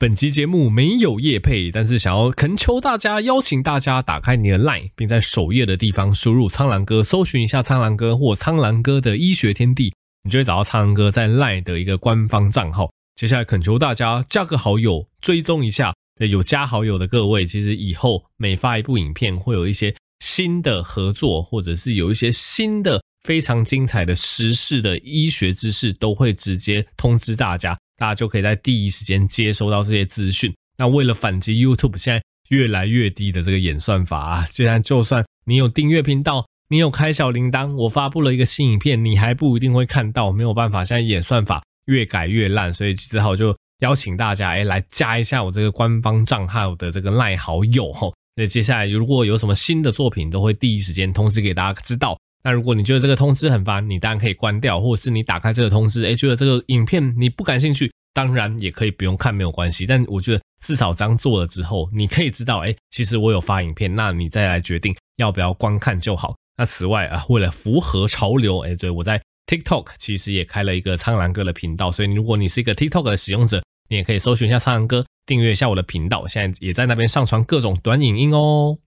本集节目没有业配，但是想要恳求大家，邀请大家打开你的 LINE，并在首页的地方输入“苍狼哥”，搜寻一下“苍狼哥”或“苍狼哥的医学天地”，你就会找到苍狼哥在 LINE 的一个官方账号。接下来恳求大家加个好友，追踪一下。有加好友的各位，其实以后每发一部影片，会有一些新的合作，或者是有一些新的非常精彩的时事的医学知识，都会直接通知大家。大家就可以在第一时间接收到这些资讯。那为了反击 YouTube 现在越来越低的这个演算法啊，既然就算你有订阅频道，你有开小铃铛，我发布了一个新影片，你还不一定会看到。没有办法，现在演算法越改越烂，所以只好就邀请大家哎来加一下我这个官方账号的这个赖好友哈。那接下来如果有什么新的作品，都会第一时间通知给大家知道。那如果你觉得这个通知很烦，你当然可以关掉，或者是你打开这个通知，哎，觉得这个影片你不感兴趣，当然也可以不用看，没有关系。但我觉得至少这样做了之后，你可以知道，哎，其实我有发影片，那你再来决定要不要观看就好。那此外啊，为了符合潮流，哎，对，我在 TikTok 其实也开了一个苍蓝鸽的频道，所以如果你是一个 TikTok 的使用者，你也可以搜寻一下苍蓝鸽，订阅一下我的频道，现在也在那边上传各种短影音哦。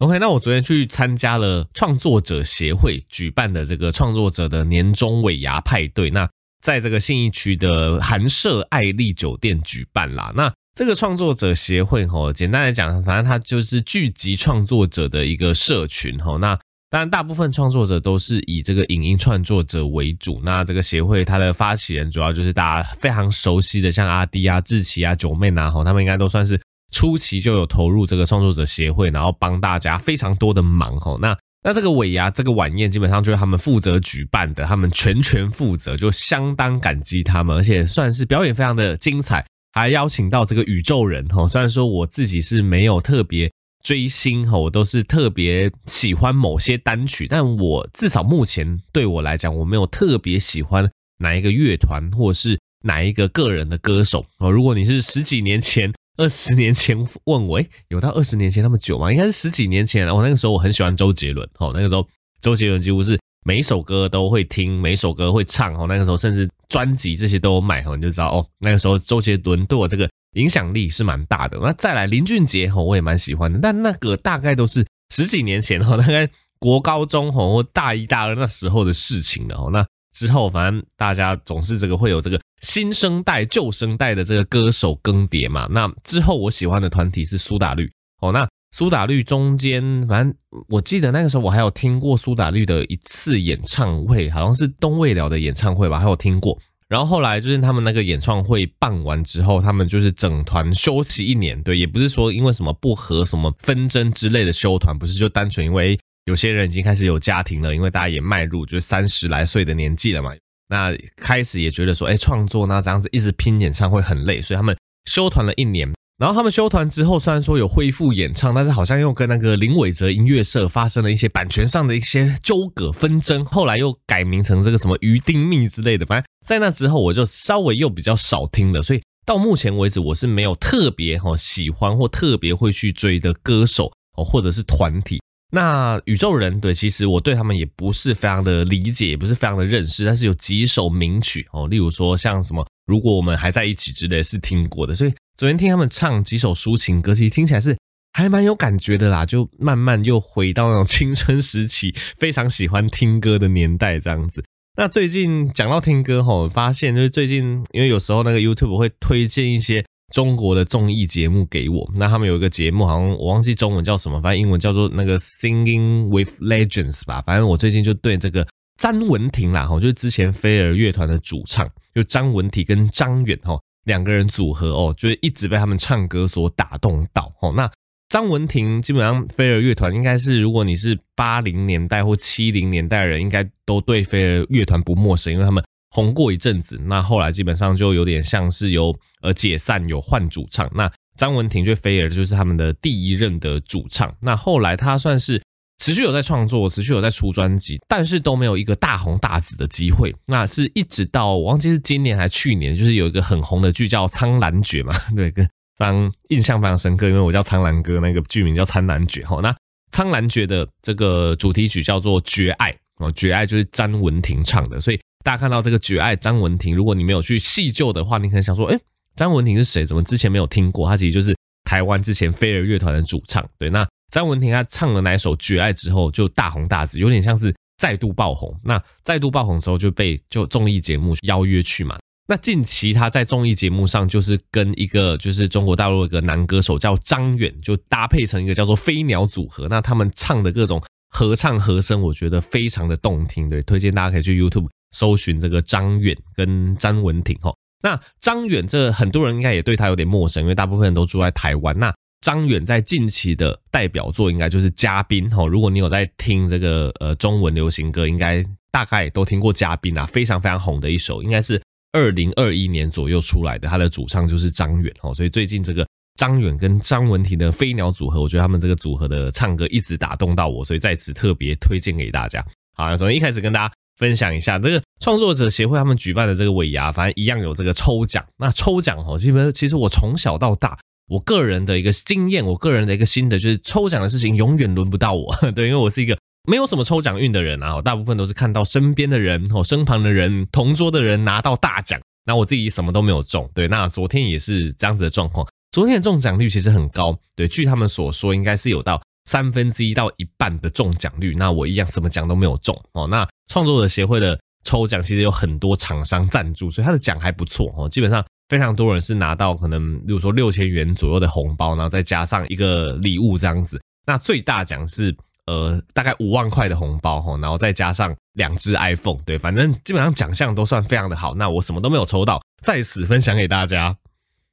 OK，那我昨天去参加了创作者协会举办的这个创作者的年终尾牙派对，那在这个信义区的韩舍艾丽酒店举办啦。那这个创作者协会吼，简单来讲，反正它就是聚集创作者的一个社群吼。那当然，大部分创作者都是以这个影音创作者为主。那这个协会它的发起人主要就是大家非常熟悉的，像阿滴啊、志奇啊、九妹啊，吼，他们应该都算是。初期就有投入这个创作者协会，然后帮大家非常多的忙吼。那那这个尾牙这个晚宴基本上就是他们负责举办的，他们全权负责，就相当感激他们，而且算是表演非常的精彩，还邀请到这个宇宙人吼。虽然说我自己是没有特别追星吼，我都是特别喜欢某些单曲，但我至少目前对我来讲，我没有特别喜欢哪一个乐团或是哪一个个人的歌手哦。如果你是十几年前。二十年前问我，诶，有到二十年前那么久吗？应该是十几年前了。我那个时候我很喜欢周杰伦，哦，那个时候周杰伦几乎是每一首歌都会听，每一首歌会唱，哦，那个时候甚至专辑这些都有买，哦，你就知道哦，那个时候周杰伦对我这个影响力是蛮大的。那再来林俊杰，哦，我也蛮喜欢的，但那个大概都是十几年前，哦，大概国高中，哦，或大一大二那时候的事情了，哦，那。之后，反正大家总是这个会有这个新生代、旧生代的这个歌手更迭嘛。那之后，我喜欢的团体是苏打绿哦。那苏打绿中间，反正我记得那个时候我还有听过苏打绿的一次演唱会，好像是东未了的演唱会吧，还有听过。然后后来就是他们那个演唱会办完之后，他们就是整团休息一年。对，也不是说因为什么不和、什么纷争之类的休团，不是就单纯因为。有些人已经开始有家庭了，因为大家也迈入就是三十来岁的年纪了嘛。那开始也觉得说，哎，创作那这样子一直拼演唱会很累，所以他们休团了一年。然后他们休团之后，虽然说有恢复演唱，但是好像又跟那个林伟哲音乐社发生了一些版权上的一些纠葛纷争。后来又改名成这个什么鱼丁糸之类的。反正在那之后，我就稍微又比较少听了。所以到目前为止，我是没有特别哈喜欢或特别会去追的歌手哦，或者是团体。那宇宙人对，其实我对他们也不是非常的理解，也不是非常的认识，但是有几首名曲哦，例如说像什么如果我们还在一起之类是听过的，所以昨天听他们唱几首抒情歌，其实听起来是还蛮有感觉的啦，就慢慢又回到那种青春时期，非常喜欢听歌的年代这样子。那最近讲到听歌吼，发现就是最近因为有时候那个 YouTube 会推荐一些。中国的综艺节目给我，那他们有一个节目，好像我忘记中文叫什么，反正英文叫做那个 Singing with Legends 吧。反正我最近就对这个詹雯婷啦，哈，就是之前飞儿乐团的主唱，就张文婷跟张远哈两个人组合哦，就是一直被他们唱歌所打动到哦。那张文婷基本上飞儿乐团应该是，如果你是八零年代或七零年代的人，应该都对飞儿乐团不陌生，因为他们。红过一阵子，那后来基本上就有点像是由呃解散，有换主唱。那张文婷就飞儿就是他们的第一任的主唱。那后来他算是持续有在创作，持续有在出专辑，但是都没有一个大红大紫的机会。那是一直到我忘记是今年还是去年，就是有一个很红的剧叫《苍兰诀》嘛，对，跟非常印象非常深刻，因为我叫苍兰哥，那个剧名叫《苍兰诀》。好，那《苍兰诀》的这个主题曲叫做《绝爱》哦，《绝爱》就是詹文婷唱的，所以。大家看到这个绝爱张文婷，如果你没有去细究的话，你可能想说，诶，张文婷是谁？怎么之前没有听过？他其实就是台湾之前飞儿乐团的主唱。对，那张文婷他唱了那一首《绝爱》之后就大红大紫，有点像是再度爆红。那再度爆红之后就被就综艺节目邀约去嘛。那近期他在综艺节目上就是跟一个就是中国大陆一个男歌手叫张远，就搭配成一个叫做飞鸟组合。那他们唱的各种合唱和声，我觉得非常的动听。对，推荐大家可以去 YouTube 搜寻这个张远跟张文婷哈。那张远这很多人应该也对他有点陌生，因为大部分人都住在台湾。那张远在近期的代表作应该就是《嘉宾》哈。如果你有在听这个呃中文流行歌，应该大概都听过《嘉宾》啊，非常非常红的一首，应该是。二零二一年左右出来的，他的主唱就是张远哦，所以最近这个张远跟张文婷的飞鸟组合，我觉得他们这个组合的唱歌一直打动到我，所以在此特别推荐给大家。好，首先一开始跟大家分享一下这个创作者协会他们举办的这个尾牙，反正一样有这个抽奖。那抽奖哦，基本其实我从小到大，我个人的一个经验，我个人的一个心得就是抽奖的事情永远轮不到我，对，因为我是一个。没有什么抽奖运的人啊，大部分都是看到身边的人哦，身旁的人、同桌的人拿到大奖，那我自己什么都没有中。对，那昨天也是这样子的状况。昨天的中奖率其实很高，对，据他们所说，应该是有到三分之一到一半的中奖率。那我一样什么奖都没有中哦。那创作者协会的抽奖其实有很多厂商赞助，所以他的奖还不错哦。基本上非常多人是拿到可能，比如说六千元左右的红包，然后再加上一个礼物这样子。那最大奖是。呃，大概五万块的红包哈，然后再加上两只 iPhone，对，反正基本上奖项都算非常的好。那我什么都没有抽到，在此分享给大家。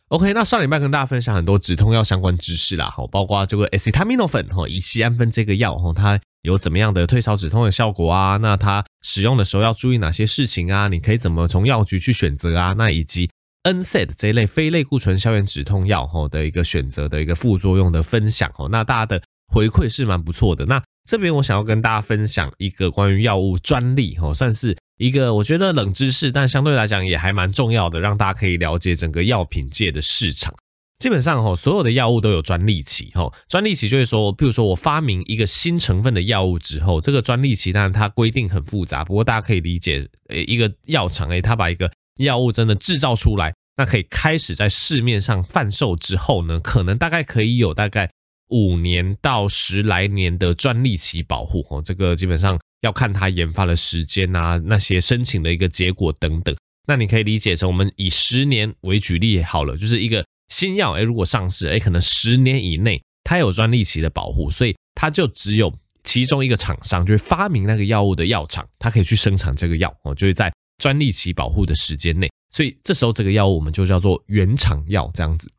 OK，那上礼拜跟大家分享很多止痛药相关知识啦，哈，包括这个 acetaminophen 哈，乙醯胺酚这个药哈，它有怎么样的退烧止痛的效果啊？那它使用的时候要注意哪些事情啊？你可以怎么从药局去选择啊？那以及 NSAID 这一类非类固醇消炎止痛药哈的一个选择的一个副作用的分享哦，那大家的。回馈是蛮不错的。那这边我想要跟大家分享一个关于药物专利，哦，算是一个我觉得冷知识，但相对来讲也还蛮重要的，让大家可以了解整个药品界的市场。基本上，哈，所有的药物都有专利期，哈，专利期就是说，譬如说我发明一个新成分的药物之后，这个专利期当然它规定很复杂，不过大家可以理解，诶，一个药厂，诶，它把一个药物真的制造出来，那可以开始在市面上贩售之后呢，可能大概可以有大概。五年到十来年的专利期保护哦，这个基本上要看它研发的时间啊，那些申请的一个结果等等。那你可以理解成我们以十年为举例好了，就是一个新药，诶，如果上市，诶，可能十年以内它有专利期的保护，所以它就只有其中一个厂商，就是发明那个药物的药厂，它可以去生产这个药哦，就是在专利期保护的时间内，所以这时候这个药物我们就叫做原厂药这样子。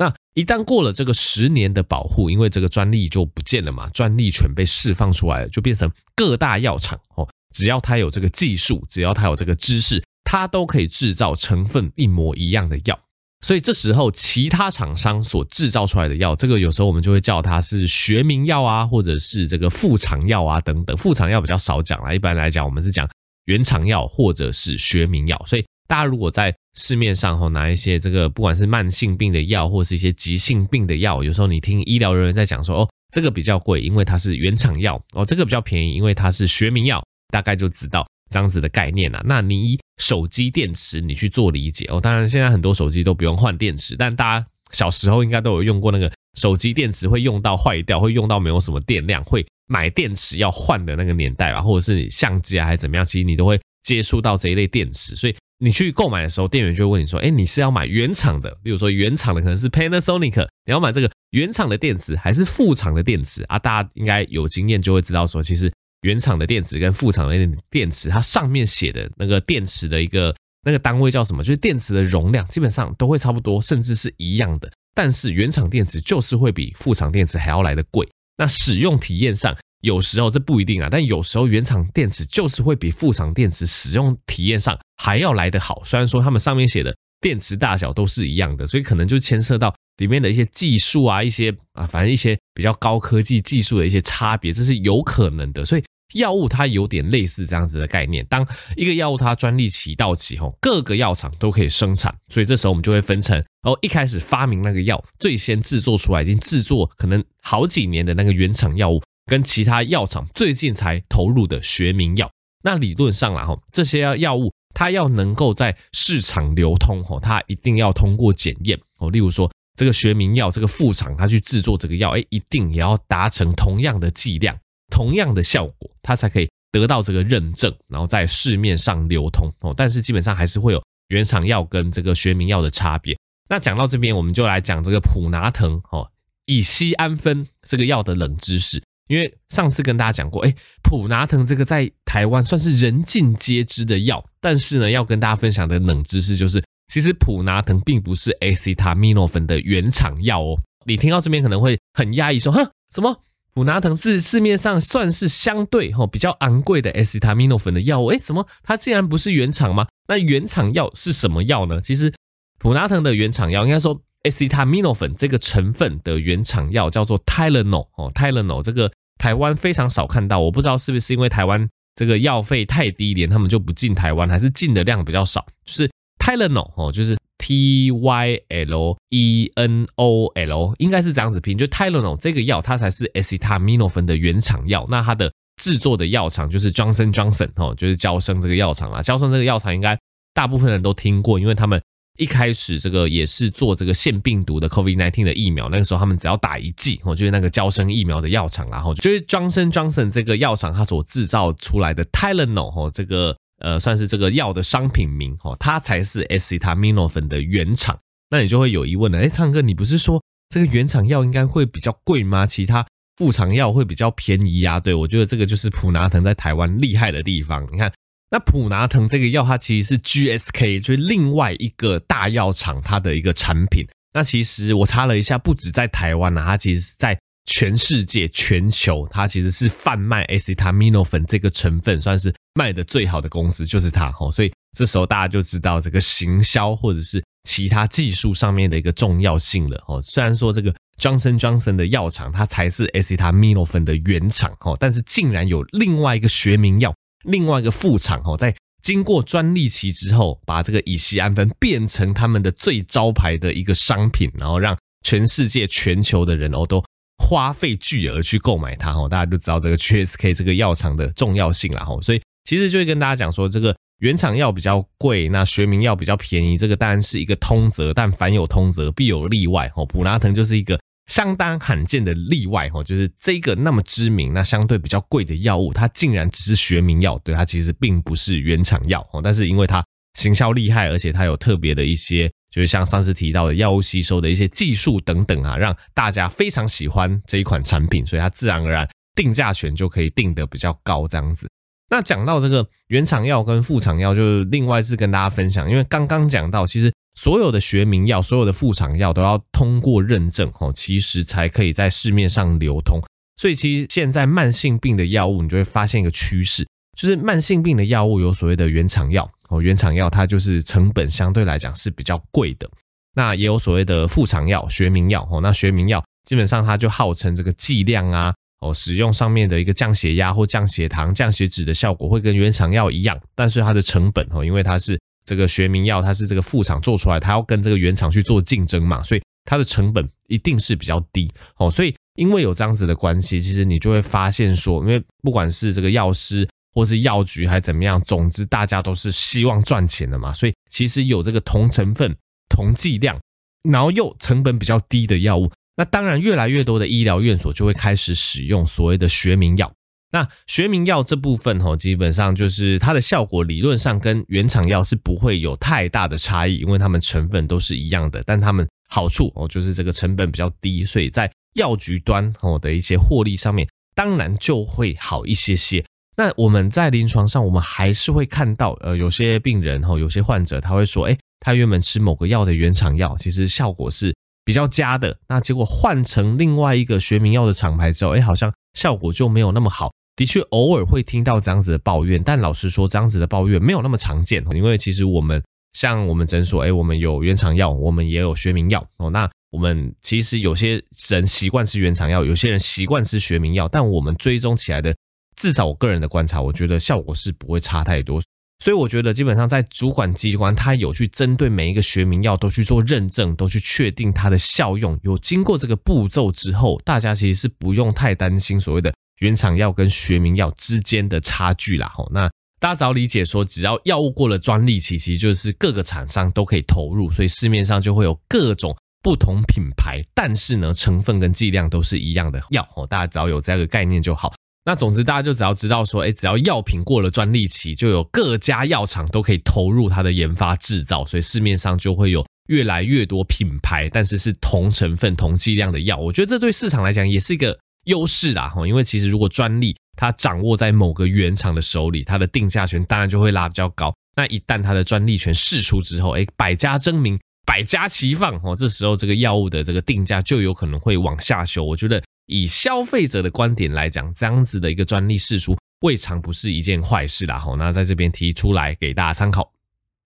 那一旦过了这个十年的保护，因为这个专利就不见了嘛，专利权被释放出来了，就变成各大药厂哦，只要它有这个技术，只要它有这个知识，它都可以制造成分一模一样的药。所以这时候其他厂商所制造出来的药，这个有时候我们就会叫它是学名药啊，或者是这个副厂药啊等等。副厂药比较少讲啦，一般来讲我们是讲原厂药或者是学名药。所以大家如果在市面上哈拿一些这个不管是慢性病的药，或是一些急性病的药，有时候你听医疗人员在讲说哦，这个比较贵，因为它是原厂药哦，这个比较便宜，因为它是学名药，大概就知道这样子的概念了。那你手机电池你去做理解哦，当然现在很多手机都不用换电池，但大家小时候应该都有用过那个手机电池会用到坏掉，会用到没有什么电量，会买电池要换的那个年代吧，或者是你相机啊还是怎么样，其实你都会接触到这一类电池，所以。你去购买的时候，店员就会问你说：“哎，你是要买原厂的？比如说原厂的可能是 Panasonic，你要买这个原厂的电池还是副厂的电池啊？”大家应该有经验就会知道说，其实原厂的电池跟副厂的电池，它上面写的那个电池的一个那个单位叫什么？就是电池的容量基本上都会差不多，甚至是一样的。但是原厂电池就是会比副厂电池还要来得贵。那使用体验上，有时候这不一定啊，但有时候原厂电池就是会比副厂电池使用体验上还要来得好。虽然说他们上面写的电池大小都是一样的，所以可能就牵涉到里面的一些技术啊，一些啊，反正一些比较高科技技术的一些差别，这是有可能的。所以药物它有点类似这样子的概念，当一个药物它专利期到期后，各个药厂都可以生产，所以这时候我们就会分成哦，一开始发明那个药最先制作出来，已经制作可能好几年的那个原厂药物。跟其他药厂最近才投入的学名药，那理论上啦，哈，这些药物它要能够在市场流通，吼，它一定要通过检验，哦，例如说这个学名药这个副厂，它去制作这个药，哎，一定也要达成同样的剂量、同样的效果，它才可以得到这个认证，然后在市面上流通，哦，但是基本上还是会有原厂药跟这个学名药的差别。那讲到这边，我们就来讲这个普拿疼，哦，乙醯胺酚这个药的冷知识。因为上次跟大家讲过，哎，普拿疼这个在台湾算是人尽皆知的药，但是呢，要跟大家分享的冷知识就是，其实普拿疼并不是 acetaminophen 的原厂药哦。你听到这边可能会很压抑，说，哼，什么普拿疼是市面上算是相对哈比较昂贵的 acetaminophen 的药物？哎，怎么它竟然不是原厂吗？那原厂药是什么药呢？其实普拿疼的原厂药应该说 acetaminophen 这个成分的原厂药叫做 Tylenol 哦，Tylenol 这个。台湾非常少看到，我不知道是不是因为台湾这个药费太低廉，他们就不进台湾，还是进的量比较少。就是 Tylenol 哦，就是 T Y L E N O L，应该是这样子拼。就 Tylenol 这个药，它才是 acetaminophen 的原厂药。那它的制作的药厂就是 Johnson Johnson 哦，就是娇生这个药厂啦。娇生这个药厂应该大部分人都听过，因为他们。一开始这个也是做这个腺病毒的 COVID-19 的疫苗，那个时候他们只要打一剂，哦，就是那个娇生疫苗的药厂，然后就是 Johnson Johnson 这个药厂它所制造出来的 Tylenol 哦，这个呃算是这个药的商品名哦，它才是 acetaminophen 的原厂。那你就会有疑问了，哎，苍哥，你不是说这个原厂药应该会比较贵吗？其他副厂药会比较便宜啊？对，我觉得这个就是普拿疼在台湾厉害的地方，你看。那普拿疼这个药，它其实是 GSK，就是另外一个大药厂它的一个产品。那其实我查了一下，不止在台湾啊，它其实是在全世界、全球，它其实是贩卖 a c e t a m i n o 粉这个成分，算是卖的最好的公司，就是它。哦，所以这时候大家就知道这个行销或者是其他技术上面的一个重要性了。哦，虽然说这个 Johnson Johnson 的药厂它才是 a c e t a m i n o 粉的原厂，哦，但是竟然有另外一个学名药。另外一个副厂哦，在经过专利期之后，把这个乙醯胺酚变成他们的最招牌的一个商品，然后让全世界全球的人哦都花费巨额去购买它哦，大家就知道这个 GSK 这个药厂的重要性了哈。所以其实就会跟大家讲说，这个原厂药比较贵，那学名药比较便宜，这个当然是一个通则，但凡有通则必有例外哦。普拉腾就是一个。相当罕见的例外哦，就是这个那么知名、那相对比较贵的药物，它竟然只是学名药，对，它其实并不是原厂药哦。但是因为它行销厉害，而且它有特别的一些，就是像上次提到的药物吸收的一些技术等等啊，让大家非常喜欢这一款产品，所以它自然而然定价权就可以定得比较高这样子。那讲到这个原厂药跟副厂药，就是另外是跟大家分享，因为刚刚讲到其实。所有的学名药，所有的副厂药都要通过认证哦，其实才可以在市面上流通。所以其实现在慢性病的药物，你就会发现一个趋势，就是慢性病的药物有所谓的原厂药哦，原厂药它就是成本相对来讲是比较贵的。那也有所谓的副厂药、学名药哦，那学名药基本上它就号称这个剂量啊哦，使用上面的一个降血压或降血糖、降血脂的效果会跟原厂药一样，但是它的成本哦，因为它是。这个学名药它是这个副厂做出来，它要跟这个原厂去做竞争嘛，所以它的成本一定是比较低哦。所以因为有这样子的关系，其实你就会发现说，因为不管是这个药师或是药局还怎么样，总之大家都是希望赚钱的嘛，所以其实有这个同成分、同剂量，然后又成本比较低的药物，那当然越来越多的医疗院所就会开始使用所谓的学名药。那学名药这部分吼，基本上就是它的效果理论上跟原厂药是不会有太大的差异，因为它们成分都是一样的。但它们好处哦，就是这个成本比较低，所以在药局端哦的一些获利上面，当然就会好一些些。那我们在临床上，我们还是会看到，呃，有些病人吼，有些患者他会说，诶，他原本吃某个药的原厂药，其实效果是比较佳的，那结果换成另外一个学名药的厂牌之后，诶，好像效果就没有那么好。的确，偶尔会听到这样子的抱怨，但老实说，这样子的抱怨没有那么常见。因为其实我们像我们诊所，哎，我们有原厂药，我们也有学名药哦。那我们其实有些人习惯吃原厂药，有些人习惯吃学名药，但我们追踪起来的，至少我个人的观察，我觉得效果是不会差太多。所以我觉得基本上在主管机关，他有去针对每一个学名药都去做认证，都去确定它的效用，有经过这个步骤之后，大家其实是不用太担心所谓的。原厂药跟学名药之间的差距啦，吼，那大家只要理解说，只要药物过了专利期，其实就是各个厂商都可以投入，所以市面上就会有各种不同品牌，但是呢，成分跟剂量都是一样的药哦。大家只要有这个概念就好。那总之，大家就只要知道说，哎，只要药品过了专利期，就有各家药厂都可以投入它的研发制造，所以市面上就会有越来越多品牌，但是是同成分、同剂量的药。我觉得这对市场来讲也是一个优势啦，哈，因为其实如果专利它掌握在某个原厂的手里，它的定价权当然就会拉比较高。那一旦它的专利权释出之后，哎，百家争鸣，百家齐放，哦，这时候这个药物的这个定价就有可能会往下修。我觉得。以消费者的观点来讲，这样子的一个专利释出，未尝不是一件坏事啦。好，那在这边提出来给大家参考。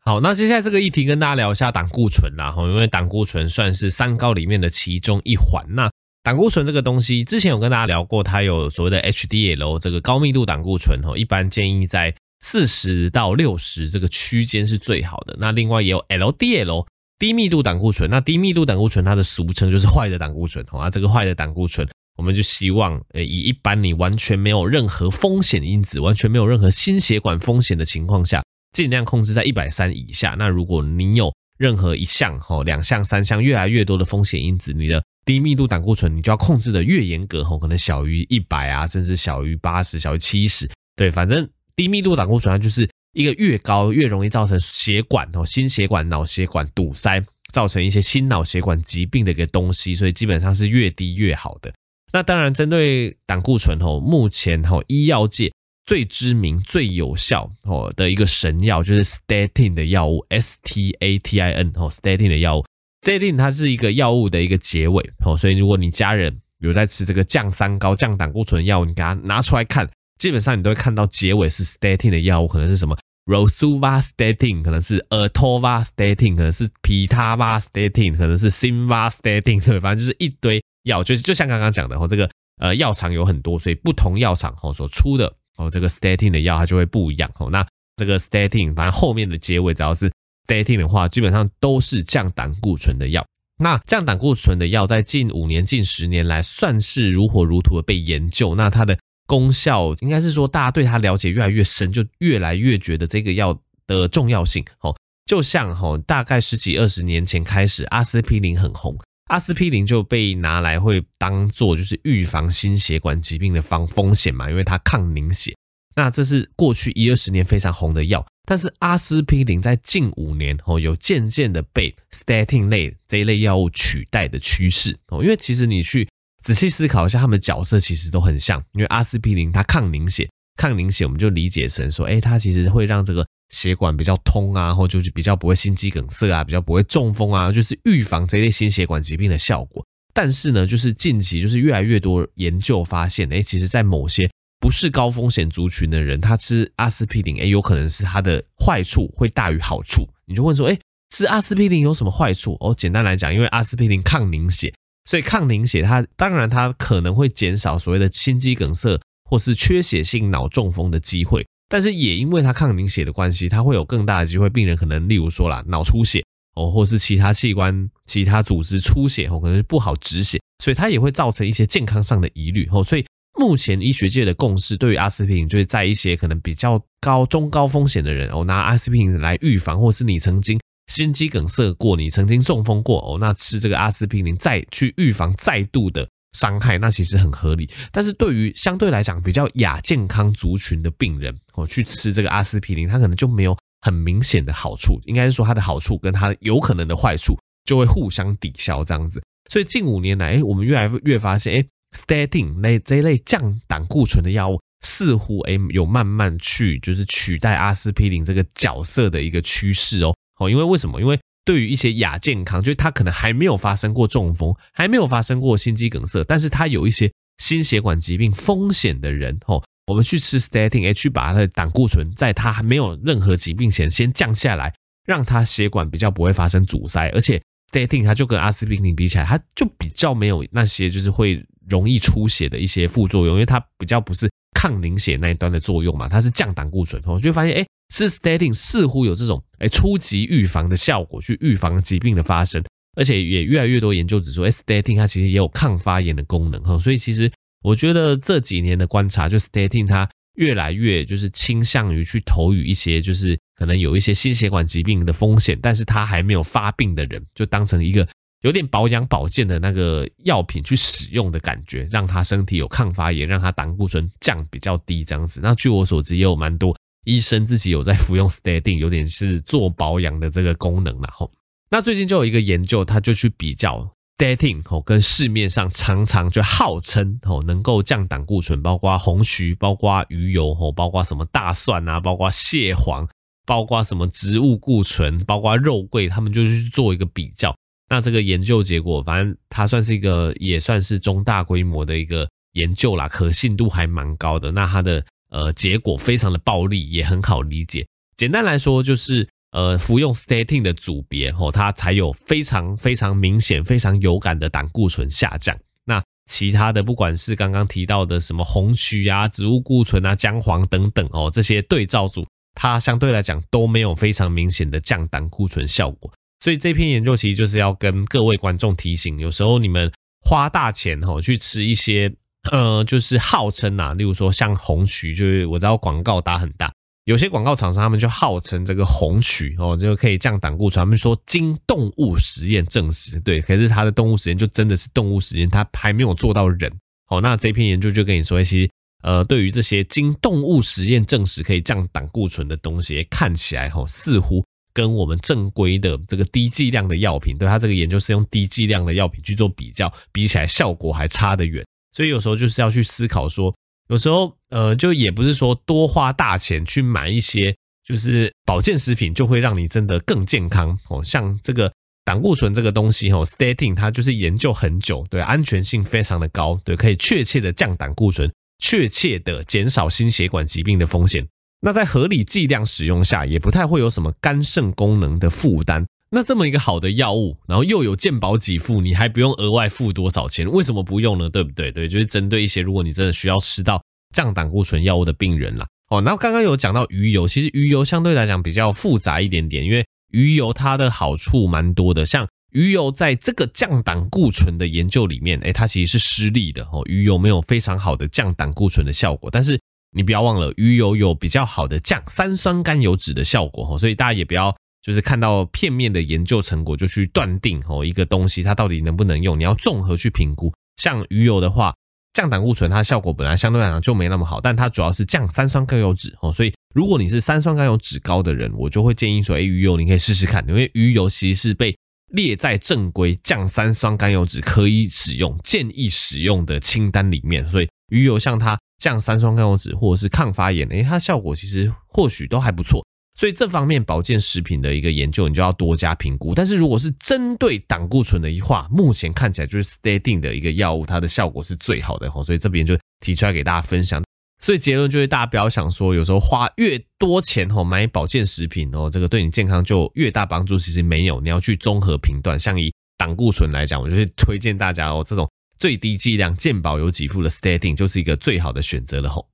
好，那接下来这个议题跟大家聊一下胆固醇啦。哈，因为胆固醇算是三高里面的其中一环。那胆固醇这个东西，之前有跟大家聊过，它有所谓的 HDL 这个高密度胆固醇，哈，一般建议在四十到六十这个区间是最好的。那另外也有 LDL 低密度胆固醇，那低密度胆固醇它的俗称就是坏的胆固醇，那，这个坏的胆固醇。我们就希望，呃，以一般你完全没有任何风险因子，完全没有任何心血管风险的情况下，尽量控制在一百三以下。那如果你有任何一项、哈两项、三项越来越多的风险因子，你的低密度胆固醇你就要控制的越严格，吼，可能小于一百啊，甚至小于八十、小于七十。对，反正低密度胆固醇它就是一个越高越容易造成血管、哦心血管、脑血管堵塞，造成一些心脑血管疾病的一个东西，所以基本上是越低越好的。那当然，针对胆固醇吼，目前吼医药界最知名、最有效吼的一个神药就是 statin 的药物，S T A T I N 吼 statin 的药物，statin 它是一个药物的一个结尾吼，所以如果你家人有在吃这个降三高、降胆固醇的药物，你给它拿出来看，基本上你都会看到结尾是 statin 的药物，可能是什么 rosuvastatin，可能是 atorvastatin，可能是 pitavastatin，可能是 simvastatin，对，反正就是一堆。药就是就像刚刚讲的哦，这个呃药厂有很多，所以不同药厂哦所出的哦这个 statin 的药它就会不一样哦。那这个 statin 反正后面的结尾只要是 statin 的话，基本上都是降胆固醇的药。那降胆固醇的药在近五年、近十年来算是如火如荼的被研究。那它的功效应该是说，大家对它了解越来越深，就越来越觉得这个药的重要性哦。就像哦，大概十几二十年前开始，阿司匹林很红。阿司匹林就被拿来会当做就是预防心血管疾病的防风险嘛，因为它抗凝血。那这是过去一二十年非常红的药，但是阿司匹林在近五年哦有渐渐的被 statin 类这一类药物取代的趋势哦。因为其实你去仔细思考一下，他们的角色其实都很像。因为阿司匹林它抗凝血，抗凝血我们就理解成说，哎，它其实会让这个。血管比较通啊，或就是比较不会心肌梗塞啊，比较不会中风啊，就是预防这一类心血管疾病的效果。但是呢，就是近期就是越来越多研究发现，哎，其实在某些不是高风险族群的人，他吃阿司匹林，哎，有可能是它的坏处会大于好处。你就问说，哎，吃阿司匹林有什么坏处？哦，简单来讲，因为阿司匹林抗凝血，所以抗凝血它当然它可能会减少所谓的心肌梗塞或是缺血性脑中风的机会。但是也因为它抗凝血的关系，它会有更大的机会，病人可能例如说啦，脑出血哦，或是其他器官、其他组织出血哦，可能是不好止血，所以它也会造成一些健康上的疑虑哦。所以目前医学界的共识，对于阿司匹林，就是在一些可能比较高、中高风险的人哦，拿阿司匹林来预防，或是你曾经心肌梗塞过，你曾经中风过哦，那吃这个阿司匹林再去预防再度的。伤害那其实很合理，但是对于相对来讲比较亚健康族群的病人，哦，去吃这个阿司匹林，它可能就没有很明显的好处，应该是说它的好处跟它有可能的坏处就会互相抵消这样子。所以近五年来，哎，我们越来越发现，哎，statin 类这一类降胆固醇的药物，似乎哎有慢慢去就是取代阿司匹林这个角色的一个趋势哦。哦，因为为什么？因为对于一些亚健康，就是他可能还没有发生过中风，还没有发生过心肌梗塞，但是他有一些心血管疾病风险的人，吼，我们去吃 statin，去把他的胆固醇在他还没有任何疾病前先降下来，让他血管比较不会发生阻塞，而且 statin 它就跟阿司匹林比起来，它就比较没有那些就是会容易出血的一些副作用，因为它比较不是抗凝血那一端的作用嘛，它是降胆固醇，我就发现，哎。吃 statin 似乎有这种诶初级预防的效果，去预防疾病的发生，而且也越来越多研究指出，statin 它其实也有抗发炎的功能哈，所以其实我觉得这几年的观察，就 statin 它越来越就是倾向于去投予一些就是可能有一些心血管疾病的风险，但是他还没有发病的人，就当成一个有点保养保健的那个药品去使用的感觉，让他身体有抗发炎，让他胆固醇降比较低这样子。那据我所知，也有蛮多医生自己有在服用 statin，有点是做保养的这个功能啦。吼，那最近就有一个研究，他就去比较。statin 哦，跟市面上常常就号称哦能够降胆固醇，包括红曲，包括鱼油哦，包括什么大蒜啊，包括蟹黄，包括什么植物固醇，包括肉桂，他们就去做一个比较。那这个研究结果，反正它算是一个也算是中大规模的一个研究啦，可信度还蛮高的。那它的呃结果非常的暴力，也很好理解。简单来说就是。呃，服用 statin 的组别吼，它才有非常非常明显、非常有感的胆固醇下降。那其他的，不管是刚刚提到的什么红曲啊、植物固醇啊、姜黄等等哦，这些对照组，它相对来讲都没有非常明显的降胆固醇效果。所以这篇研究其实就是要跟各位观众提醒，有时候你们花大钱吼去吃一些呃，就是号称啊，例如说像红曲，就是我知道广告打很大。有些广告厂商他们就号称这个红曲哦，就可以降胆固醇。他们说经动物实验证实，对，可是它的动物实验就真的是动物实验，它还没有做到人。哦，那这篇研究就跟你说，其实呃，对于这些经动物实验证实可以降胆固醇的东西，看起来哈，似乎跟我们正规的这个低剂量的药品，对，它这个研究是用低剂量的药品去做比较，比起来效果还差得远。所以有时候就是要去思考说。有时候，呃，就也不是说多花大钱去买一些就是保健食品，就会让你真的更健康哦。像这个胆固醇这个东西哦，statin 它就是研究很久，对，安全性非常的高，对，可以确切的降胆固醇，确切的减少心血管疾病的风险。那在合理剂量使用下，也不太会有什么肝肾功能的负担。那这么一个好的药物，然后又有健保给付，你还不用额外付多少钱？为什么不用呢？对不对？对，就是针对一些如果你真的需要吃到降胆固醇药物的病人啦。哦，那刚刚有讲到鱼油，其实鱼油相对来讲比较复杂一点点，因为鱼油它的好处蛮多的。像鱼油在这个降胆固醇的研究里面，诶，它其实是失利的哦。鱼油没有非常好的降胆固醇的效果，但是你不要忘了，鱼油有比较好的降三酸甘油酯的效果哦。所以大家也不要。就是看到片面的研究成果就去断定哦，一个东西它到底能不能用，你要综合去评估。像鱼油的话，降胆固醇它效果本来相对来讲就没那么好，但它主要是降三酸甘油酯哦，所以如果你是三酸甘油酯高的人，我就会建议说，哎，鱼油你可以试试看，因为鱼油其实是被列在正规降三酸甘油酯可以使用、建议使用的清单里面，所以鱼油像它降三酸甘油酯或者是抗发炎，哎，它效果其实或许都还不错。所以这方面保健食品的一个研究，你就要多加评估。但是如果是针对胆固醇的一话，目前看起来就是 statin 的一个药物，它的效果是最好的。所以这边就提出来给大家分享。所以结论就是，大家不要想说，有时候花越多钱吼买保健食品哦，这个对你健康就越大帮助。其实没有，你要去综合评断。像以胆固醇来讲，我就是推荐大家哦，这种最低剂量、健保有给付的 statin 就是一个最好的选择了吼。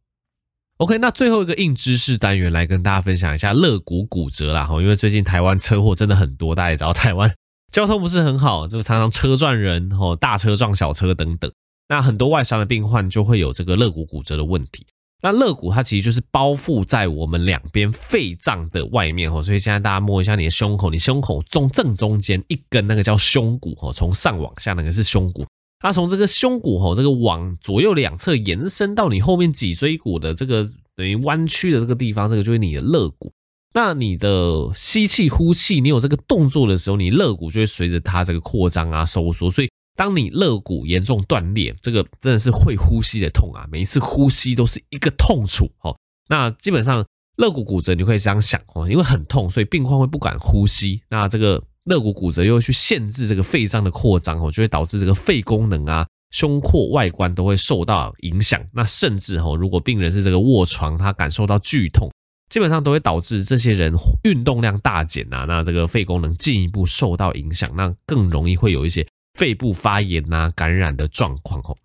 OK，那最后一个硬知识单元来跟大家分享一下肋骨骨折啦哈，因为最近台湾车祸真的很多，大家也知道台湾交通不是很好，就常常车撞人哦，大车撞小车等等。那很多外伤的病患就会有这个肋骨骨折的问题。那肋骨它其实就是包覆在我们两边肺脏的外面哦，所以现在大家摸一下你的胸口，你胸口中正中间一根那个叫胸骨哦，从上往下那个是胸骨。它从这个胸骨吼，这个往左右两侧延伸到你后面脊椎骨的这个等于弯曲的这个地方，这个就是你的肋骨。那你的吸气、呼气，你有这个动作的时候，你肋骨就会随着它这个扩张啊、收缩。所以，当你肋骨严重断裂，这个真的是会呼吸的痛啊，每一次呼吸都是一个痛楚哦。那基本上肋骨骨折，你可以这样想哦，因为很痛，所以病况会不敢呼吸。那这个。肋骨骨折又去限制这个肺脏的扩张哦，就会导致这个肺功能啊、胸廓外观都会受到影响。那甚至哦，如果病人是这个卧床，他感受到剧痛，基本上都会导致这些人运动量大减啊，那这个肺功能进一步受到影响，那更容易会有一些肺部发炎啊、感染的状况哦。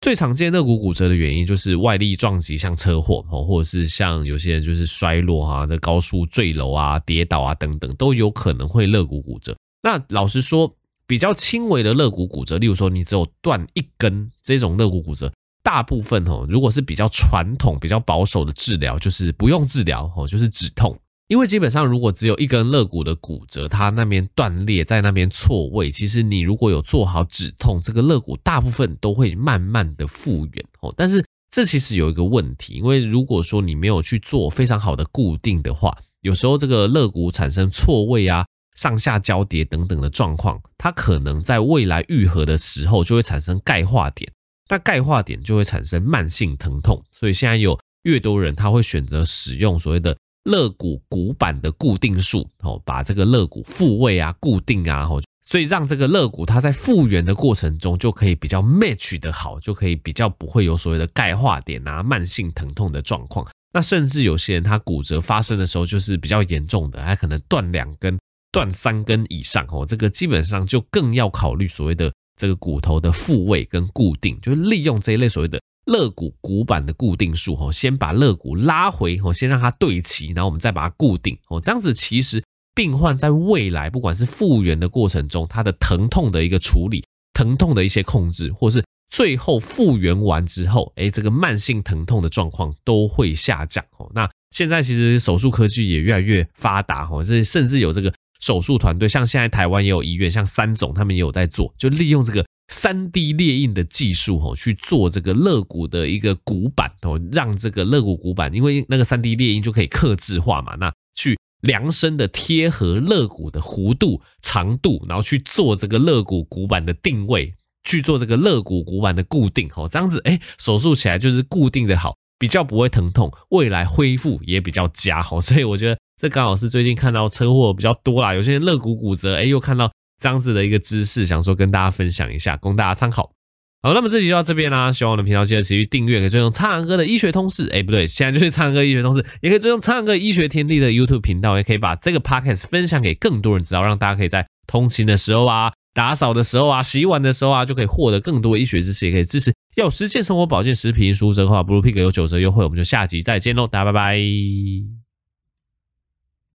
最常见肋骨骨折的原因就是外力撞击，像车祸哦，或者是像有些人就是摔落啊，在高速坠楼啊、跌倒啊等等，都有可能会肋骨骨折。那老实说，比较轻微的肋骨骨折，例如说你只有断一根这种肋骨骨折，大部分哦，如果是比较传统、比较保守的治疗，就是不用治疗哦，就是止痛。因为基本上，如果只有一根肋骨的骨折，它那边断裂，在那边错位，其实你如果有做好止痛，这个肋骨大部分都会慢慢的复原哦。但是这其实有一个问题，因为如果说你没有去做非常好的固定的话，有时候这个肋骨产生错位啊。上下交叠等等的状况，它可能在未来愈合的时候就会产生钙化点，那钙化点就会产生慢性疼痛。所以现在有越多人他会选择使用所谓的肋骨骨板的固定术，哦，把这个肋骨复位啊、固定啊，所以让这个肋骨它在复原的过程中就可以比较 match 的好，就可以比较不会有所谓的钙化点啊、慢性疼痛的状况。那甚至有些人他骨折发生的时候就是比较严重的，还可能断两根。断三根以上哦，这个基本上就更要考虑所谓的这个骨头的复位跟固定，就是利用这一类所谓的肋骨骨板的固定术哦，先把肋骨拉回哦，先让它对齐，然后我们再把它固定哦，这样子其实病患在未来不管是复原的过程中，它的疼痛的一个处理、疼痛的一些控制，或是最后复原完之后，诶，这个慢性疼痛的状况都会下降哦。那现在其实手术科技也越来越发达哦，这甚至有这个。手术团队像现在台湾也有医院，像三总他们也有在做，就利用这个三 D 列印的技术哦，去做这个肋骨的一个骨板哦，让这个肋骨骨板，因为那个三 D 列印就可以刻制化嘛，那去量身的贴合肋骨的弧度、长度，然后去做这个肋骨骨板的定位，去做这个肋骨骨板的固定哦，这样子哎，手术起来就是固定的好，比较不会疼痛，未来恢复也比较佳哦，所以我觉得。这刚好是最近看到车祸比较多啦，有些人肋骨骨折，哎，又看到这样子的一个知识，想说跟大家分享一下，供大家参考。好，那么这集就到这边啦，希望我的频道记得持续订阅，可以追踪苍蓝鸽的医学通识，哎，不对，现在就是苍蓝鸽医学通识，也可以追踪苍蓝鸽医学天地的 YouTube 频道，也可以把这个 Podcast 分享给更多人知道，让大家可以在通勤的时候啊、打扫的时候啊、洗碗的时候啊，就可以获得更多医学知识，也可以支持要实践生活保健食品输入折扣，Blue Pig 有九折优惠，我们就下集再见喽，大家拜拜。